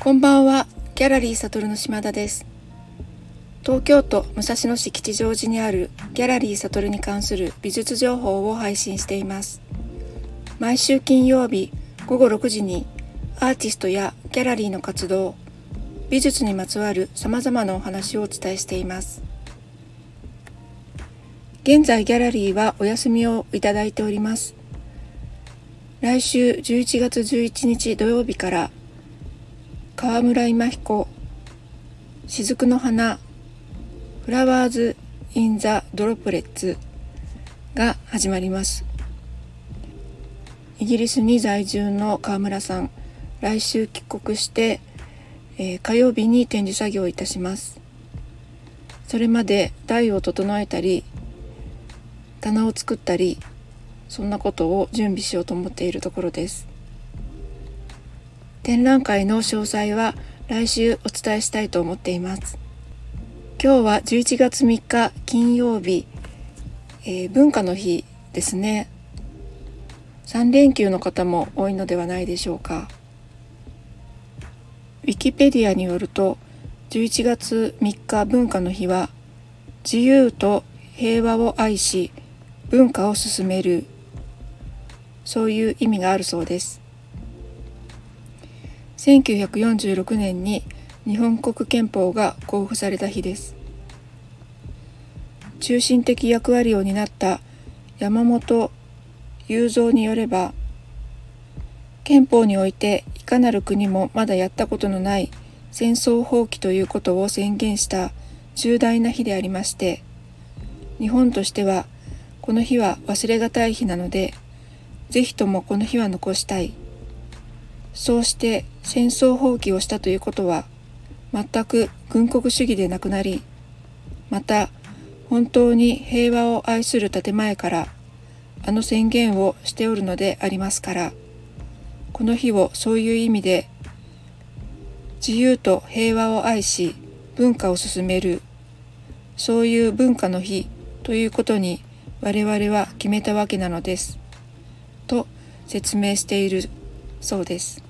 こんばんは、ギャラリーサトルの島田です。東京都武蔵野市吉祥寺にあるギャラリーサトルに関する美術情報を配信しています。毎週金曜日午後6時にアーティストやギャラリーの活動、美術にまつわる様々なお話をお伝えしています。現在ギャラリーはお休みをいただいております。来週11月11日土曜日から河村今彦雫の花 Flowers in the Droplets が始まります。イギリスに在住の河村さん来週帰国して、えー、火曜日に展示作業をいたします。それまで台を整えたり棚を作ったりそんなことを準備しようと思っているところです。展覧会の詳細は来週お伝えしたいと思っています。今日は11月3日金曜日、えー、文化の日ですね。3連休の方も多いのではないでしょうか。ウィキペディアによると11月3日文化の日は自由と平和を愛し文化を進めるそういう意味があるそうです。1946年に日本国憲法が公布された日です。中心的役割を担った山本雄三によれば憲法においていかなる国もまだやったことのない戦争放棄ということを宣言した重大な日でありまして日本としてはこの日は忘れがたい日なのでぜひともこの日は残したい。そうして戦争放棄をしたということは全く軍国主義でなくなりまた本当に平和を愛する建前からあの宣言をしておるのでありますからこの日をそういう意味で自由と平和を愛し文化を進めるそういう文化の日ということに我々は決めたわけなのですと説明しているそうです。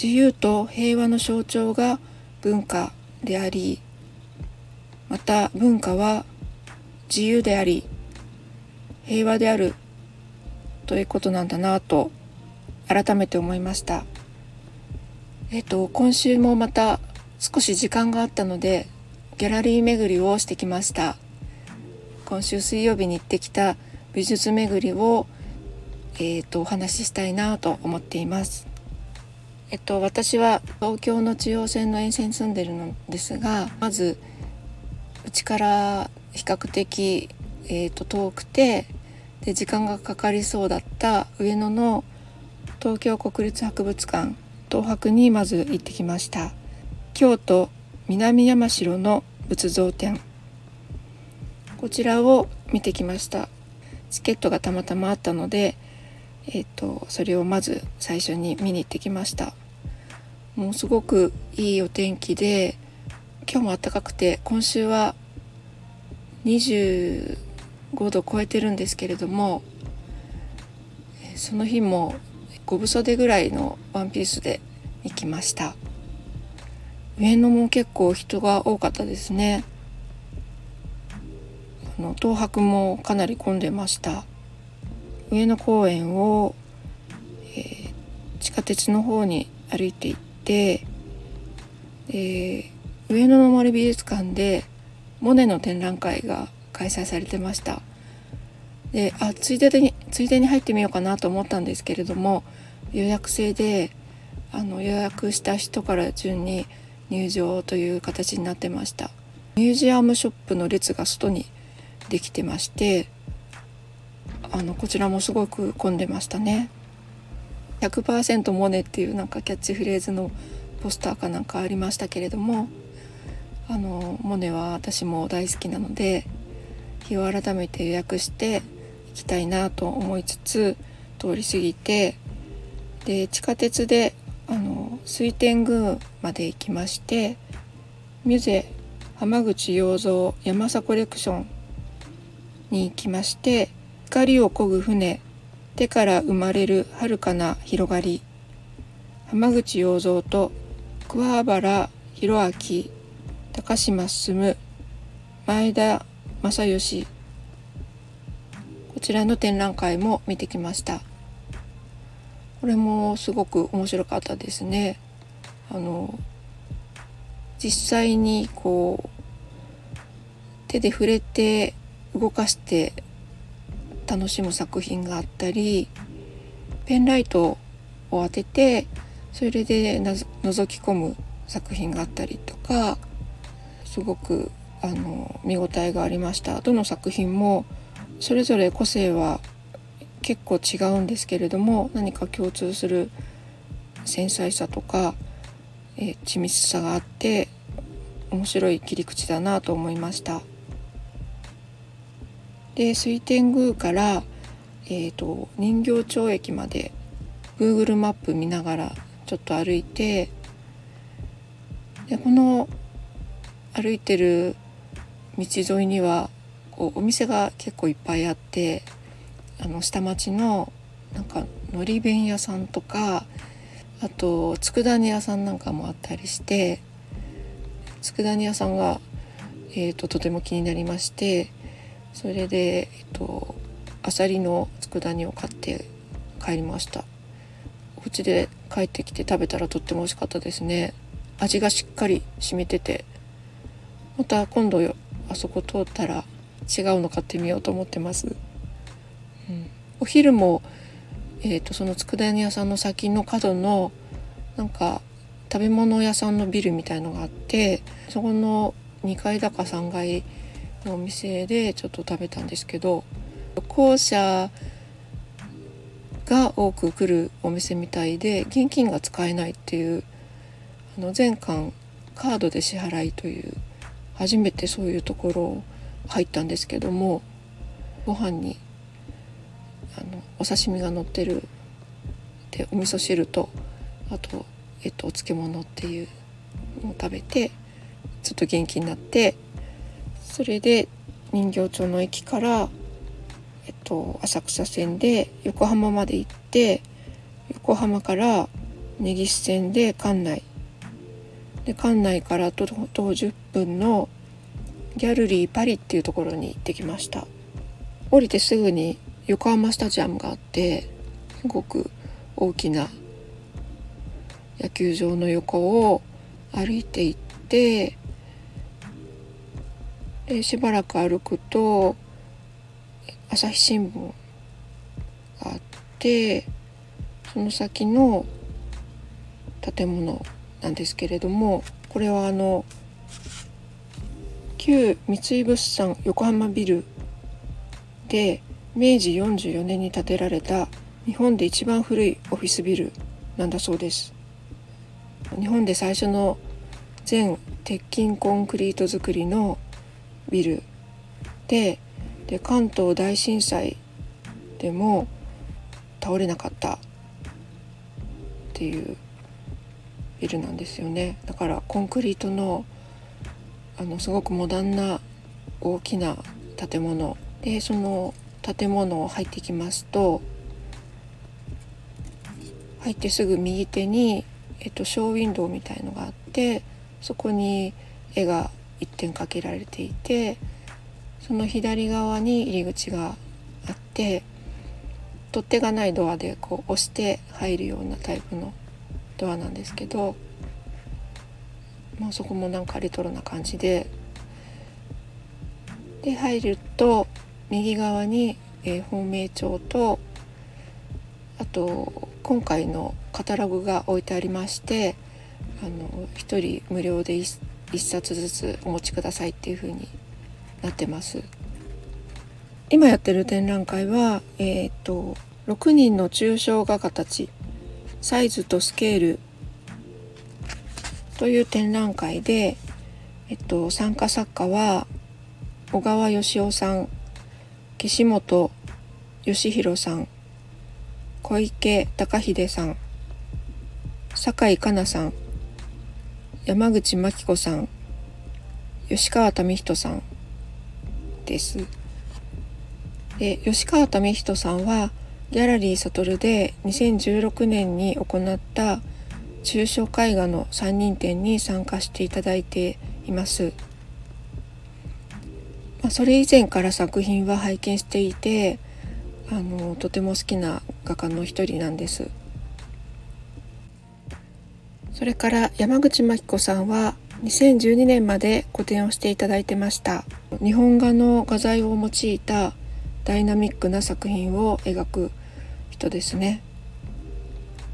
自由と平和の象徴が文化でありまた文化は自由であり平和であるということなんだなと改めて思いました。えっと今週もまた少し時間があったのでギャラリー巡りをしてきました。今週水曜日に行ってきた美術巡りをえっ、とお話ししたいなと思っています。えっと、私は東京の中央線の沿線に住んでるのですがまずうちから比較的、えーと、遠くてで時間がかかりそうだった上野の東京国立博物館東博にまず行ってきました。京都南山城の仏像展。こちらを見てきました。チケットがたまたまあったのでえーと、それをまず最初に見に行ってきました。もうすごくいいお天気で今日も暖かくて今週は25度超えてるんですけれどもその日も5分袖ぐらいのワンピースで行きました。上野も結構人が多かったですね。あの東博もかなり混んでました。上野公園を、えー、地下鉄の方に歩いていって、え、上野の森美術館でモネの展覧会が開催されてました。であついでについでに入ってみようかなと思ったんですけれども予約制であの予約した人から順に入場という形になってました。ミュージアムショップの列が外にできてましてあのこちらもすごく混んでましたね。100%モネっていうなんかキャッチフレーズのポスターかなんかありましたけれどもあのモネは私も大好きなので日を改めて予約して行きたいなと思いつつ通り過ぎてで地下鉄であの水天宮まで行きましてミュゼ浜口洋蔵山佐コレクションに行きまして光を漕ぐ船手から生まれる遥かな広がり。浜口洋三と桑原弘明高島進前田正義。こちらの展覧会も見てきました。これもすごく面白かったですね。あの実際にこう手で触れて動かして楽しむ作品があったりペンライトを当ててそれで覗き込む作品があったりとかすごくあの見応えがありましたどの作品もそれぞれ個性は結構違うんですけれども何か共通する繊細さとか、え、緻密さがあって面白い切り口だなと思いました。で水天宮から、えーと、人形町駅まで Google マップ見ながらちょっと歩いてでこの歩いてる道沿いにはこうお店が結構いっぱいあってあの下町のなんかのり弁屋さんとかあと佃煮屋さんなんかもあったりして佃煮屋さんが、えーと、とても気になりましてそれでえっとあさりの佃煮を買って帰りました。お家で帰ってきて食べたらとっても美味しかったですね。味がしっかり染みてて。また今度あそこ通ったら違うの買ってみようと思ってます、うん、お昼もえーと、とその佃煮屋さんの先の角のなんか食べ物屋さんのビルみたいのがあってそこの2階だか3階のお店でちょっと食べたんですけど校舎が多く来るお店みたいで現金が使えないっていうあの全館カードで支払いという初めてそういうところ入ったんですけどもご飯にあのお刺身が乗ってるでお味噌汁とあと、えっと、お漬物っていうのを食べてちょっと元気になってそれで人形町の駅から、えっと、浅草線で横浜まで行って横浜から根岸線で館内。で館内から徒歩10分のギャルリーパリっていうところに行ってきました。降りてすぐに横浜スタジアムがあってすごく大きな野球場の横を歩いて行ってでしばらく歩くと朝日新聞があってその先の建物なんですけれどもこれはあの旧三井物産横浜ビルで明治44年に建てられた日本で一番古いオフィスビルなんだそうです。日本で最初の全鉄筋コンクリート造りのビル。でで関東大震災でも倒れなかったっていうビルなんですよね。だからコンクリートのあのすごくモダンな大きな建物。でその建物を入ってきますと入ってすぐ右手に、えっと、ショーウィンドウみたいのがあってそこに絵が1点かけられていてその左側に入り口があって取っ手がないドアでこう押して入るようなタイプのドアなんですけど、まあ、そこもなんかレトロな感じでで入ると右側に、えー、本命帳とあと今回のカタログが置いてありましてあの1人無料で1 1冊ずつお持ちくださいっていう風になってます。今やってる展覧会はえっ、と6人の抽象画家たちサイズとスケールという展覧会で、えっと、参加作家は小川義雄さん岸本義弘さん小池隆秀さん酒井香奈さん山口真紀子さん吉川民人さんですで吉川民人さんはギャラリー悟で2016年に行った抽象絵画の3人展に参加していただいています。まあ、それ以前から作品は拝見していてあのとても好きな画家の一人なんです。それから山口真紀子さんは2012年まで個展をしていただいてました。日本画の画材を用いたダイナミックな作品を描く人ですね。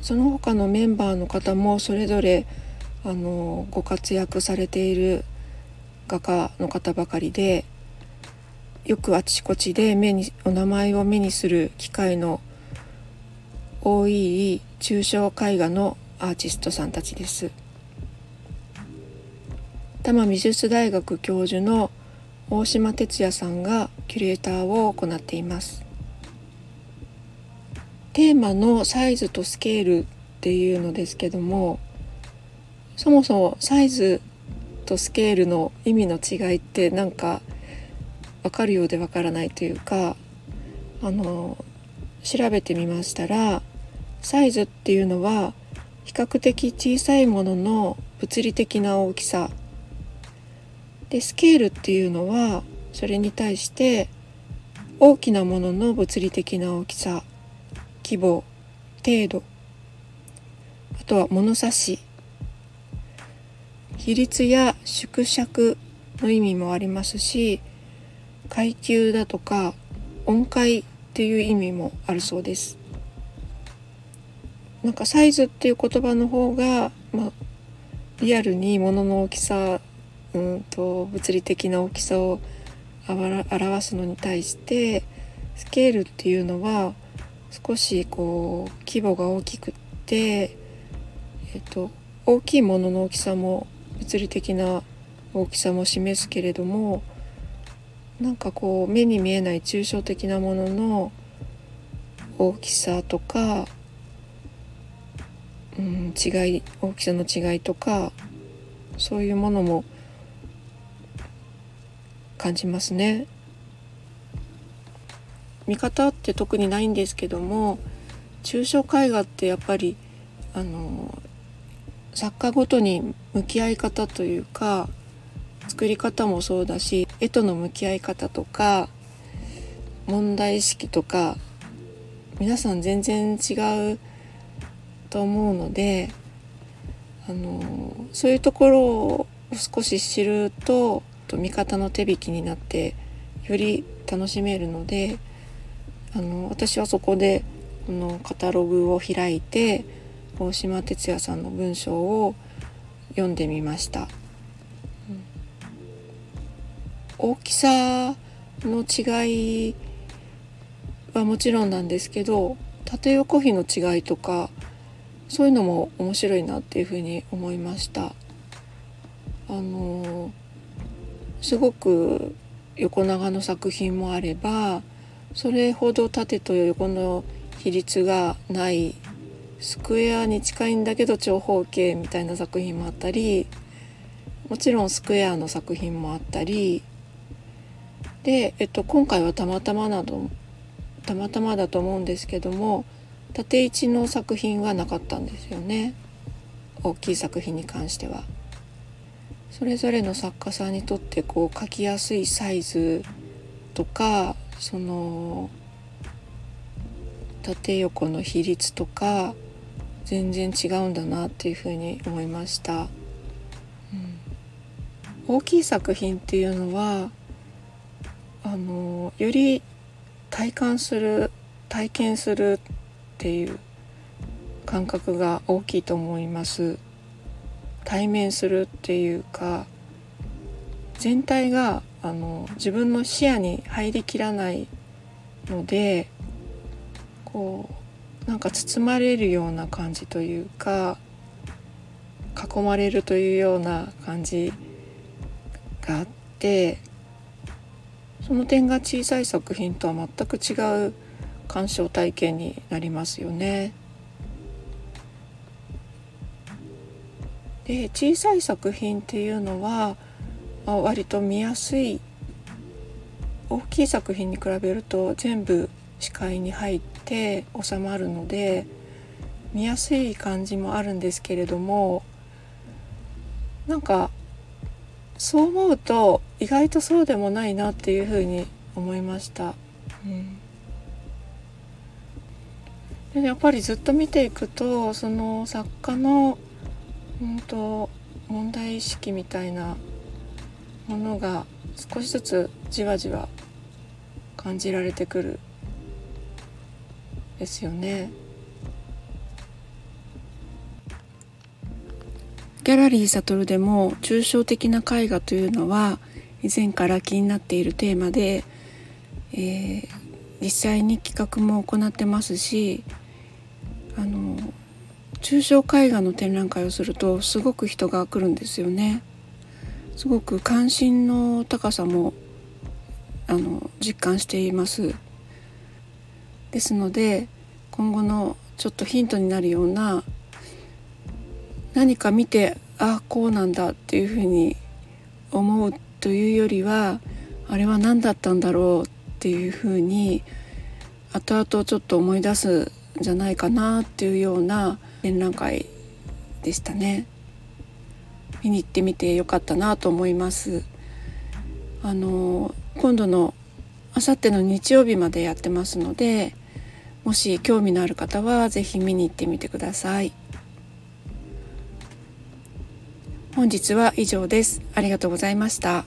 その他のメンバーの方もそれぞれあのご活躍されている画家の方ばかりでよくあちこちで目にお名前を目にする機会の多い抽象絵画のアーティストさんたちです。多摩美術大学教授の大島哲也さんがキュレーターを行っています。テーマのサイズとスケールっていうのですけどもそもそもサイズとスケールの意味の違いってなんか分かるようで分からないというかあの調べてみましたらサイズっていうのは比較的小さいものの物理的な大きさ。でスケールっていうのはそれに対して大きなものの物理的な大きさ。規模。程度。あとは物差し。比率や縮尺の意味もありますし階級だとか音階っていう意味もあるそうです。なんかサイズっていう言葉の方が、まあ、リアルに物の大きさうんと物理的な大きさを表すのに対してスケールっていうのは少しこう規模が大きくって、えっと、大きいものの大きさも物理的な大きさも示すけれどもなんかこう目に見えない抽象的なものの大きさとか、うん、違い大きさの違いとかそういうものも感じますね。見方って特にないんですけども抽象絵画ってやっぱりあの作家ごとに向き合い方というか作り方もそうだし絵との向き合い方とか問題意識とか皆さん全然違うと思うのであのそういうところを少し知ると見方の手引きになってより楽しめるのであの私はそこでこのカタログを開いて大島哲也さんの文章を読んでみました。大きさの違いはもちろんなんですけど縦横比の違いとかそういうのも面白いなっていうふうに思いました。あのすごく横長の作品もあればそれほど縦と横の比率がないスクエアに近いんだけど長方形みたいな作品もあったりもちろんスクエアの作品もあったりで、えっと、今回はたまたまなどたまたまだと思うんですけども縦位置の作品はなかったんですよね。大きい作品に関しては。それぞれの作家さんにとってこう描きやすいサイズとかその縦横の比率とか全然違うんだなっていうふうに思いました、うん、大きい作品っていうのはあのより体感する体験するっていう感覚が大きいと思います。対面するっていうか全体があの自分の視野に入りきらないのでこうなんか包まれるような感じというか囲まれるというような感じがあってその点が小さい作品とは全く違う鑑賞体験になりますよね。で小さい作品っていうのは、まあ、割と見やすい大きい作品に比べると全部視界に入って収まるので見やすい感じもあるんですけれどもなんかそう思うと意外とそうでもないなっていうふうに思いました。うんでやっぱりずっと見ていくとその作家の、うんと、問題意識みたいなものが少しずつじわじわ感じられてくるですよね。ギャラリー悟でも抽象的な絵画というのは以前から気になっているテーマで、えー、実際に企画も行ってますしあの抽象絵画の展覧会をするとすごく人が来るんですよね。すごく関心の高さもあの実感していますですので今後のちょっとヒントになるような何か見てああこうなんだっていうふうに思うというよりはあれは何だったんだろうっていうふうに後々ちょっと思い出すんじゃないかなっていうような展覧会でしたね。見に行ってみてよかったなと思います。あの今度のあさっての日曜日までやってますのでもし興味のある方は是非見に行ってみてください。本日は以上です。ありがとうございました。